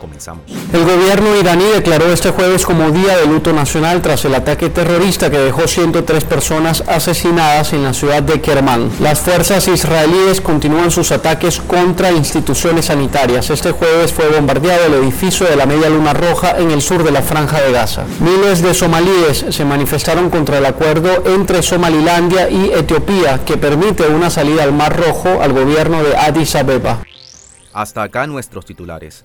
Comenzamos. El gobierno iraní declaró este jueves como Día de Luto Nacional tras el ataque terrorista que dejó 103 personas asesinadas en la ciudad de Kerman. Las fuerzas israelíes continúan sus ataques contra instituciones sanitarias. Este jueves fue bombardeado el edificio de la Media Luna Roja en el sur de la Franja de Gaza. Miles de somalíes se manifestaron contra el acuerdo entre Somalilandia y Etiopía que permite una salida al Mar Rojo al gobierno de Addis Abeba. Hasta acá nuestros titulares.